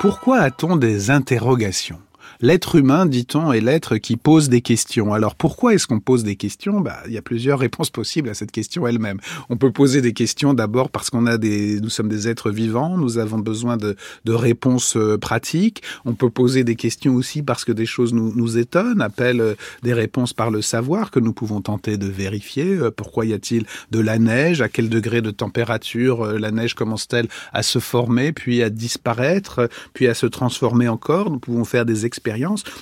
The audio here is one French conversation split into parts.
Pourquoi a-t-on des interrogations? L'être humain, dit-on, est l'être qui pose des questions. Alors pourquoi est-ce qu'on pose des questions? Bah, Il y a plusieurs réponses possibles à cette question elle-même. On peut poser des questions d'abord parce qu'on a des, nous sommes des êtres vivants, nous avons besoin de, de réponses euh, pratiques. On peut poser des questions aussi parce que des choses nous, nous étonnent, appellent euh, des réponses par le savoir que nous pouvons tenter de vérifier. Euh, pourquoi y a-t-il de la neige? À quel degré de température la neige commence-t-elle à se former, puis à disparaître, puis à se transformer encore? Nous pouvons faire des expériences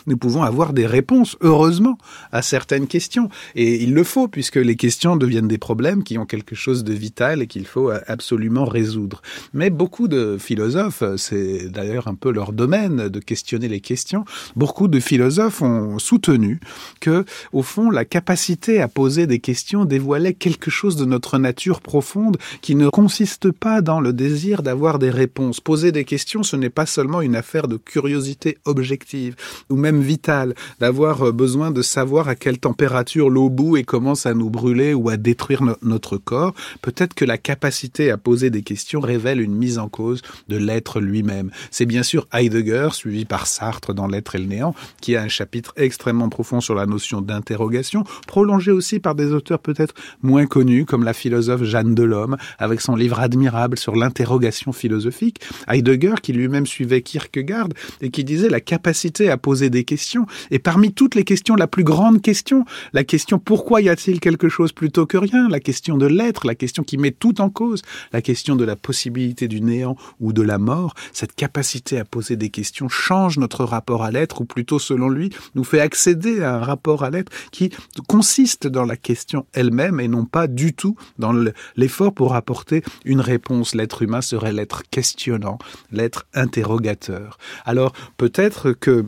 nous pouvons avoir des réponses, heureusement, à certaines questions. Et il le faut, puisque les questions deviennent des problèmes qui ont quelque chose de vital et qu'il faut absolument résoudre. Mais beaucoup de philosophes, c'est d'ailleurs un peu leur domaine de questionner les questions, beaucoup de philosophes ont soutenu que, au fond, la capacité à poser des questions dévoilait quelque chose de notre nature profonde qui ne consiste pas dans le désir d'avoir des réponses. Poser des questions, ce n'est pas seulement une affaire de curiosité objective, ou même vital, d'avoir euh, besoin de savoir à quelle température l'eau bout et commence à nous brûler ou à détruire notre corps, peut-être que la capacité à poser des questions révèle une mise en cause de l'être lui-même. C'est bien sûr Heidegger, suivi par Sartre dans L'être et le néant, qui a un chapitre extrêmement profond sur la notion d'interrogation, prolongé aussi par des auteurs peut-être moins connus, comme la philosophe Jeanne Delhomme, avec son livre admirable sur l'interrogation philosophique. Heidegger, qui lui-même suivait Kierkegaard, et qui disait la capacité à poser des questions. Et parmi toutes les questions, la plus grande question, la question pourquoi y a-t-il quelque chose plutôt que rien, la question de l'être, la question qui met tout en cause, la question de la possibilité du néant ou de la mort, cette capacité à poser des questions change notre rapport à l'être, ou plutôt selon lui, nous fait accéder à un rapport à l'être qui consiste dans la question elle-même et non pas du tout dans l'effort pour apporter une réponse. L'être humain serait l'être questionnant, l'être interrogateur. Alors peut-être que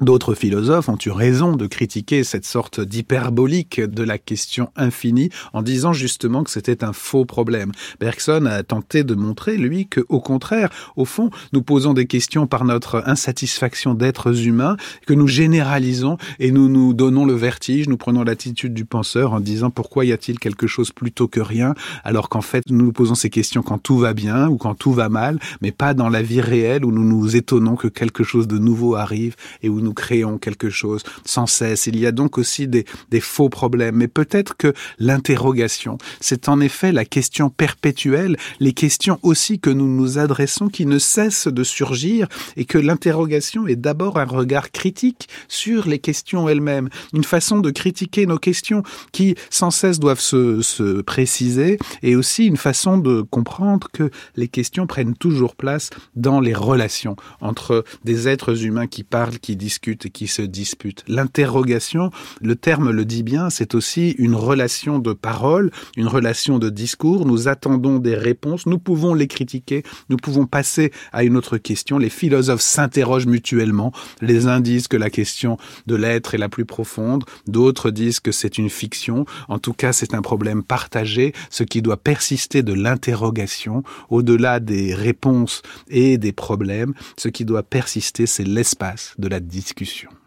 D'autres philosophes ont eu raison de critiquer cette sorte d'hyperbolique de la question infinie en disant justement que c'était un faux problème. Bergson a tenté de montrer, lui, que au contraire, au fond, nous posons des questions par notre insatisfaction d'êtres humains, que nous généralisons et nous nous donnons le vertige, nous prenons l'attitude du penseur en disant pourquoi y a-t-il quelque chose plutôt que rien, alors qu'en fait nous nous posons ces questions quand tout va bien ou quand tout va mal, mais pas dans la vie réelle où nous nous étonnons que quelque chose de nouveau arrive et où nous créons quelque chose sans cesse. Il y a donc aussi des, faux problèmes. Mais peut-être que l'interrogation, c'est en effet la question perpétuelle, les questions aussi que nous nous adressons qui ne cessent de surgir et que l'interrogation est d'abord un regard critique sur les questions elles-mêmes, une façon de critiquer nos questions qui sans cesse doivent se, se préciser et aussi une façon de comprendre que les questions prennent toujours place dans les relations entre des êtres humains qui parlent, qui disent discutent qui se disputent. L'interrogation, le terme le dit bien, c'est aussi une relation de parole, une relation de discours. Nous attendons des réponses, nous pouvons les critiquer, nous pouvons passer à une autre question. Les philosophes s'interrogent mutuellement. Les uns disent que la question de l'être est la plus profonde, d'autres disent que c'est une fiction. En tout cas, c'est un problème partagé, ce qui doit persister de l'interrogation, au-delà des réponses et des problèmes, ce qui doit persister, c'est l'espace de la discussion.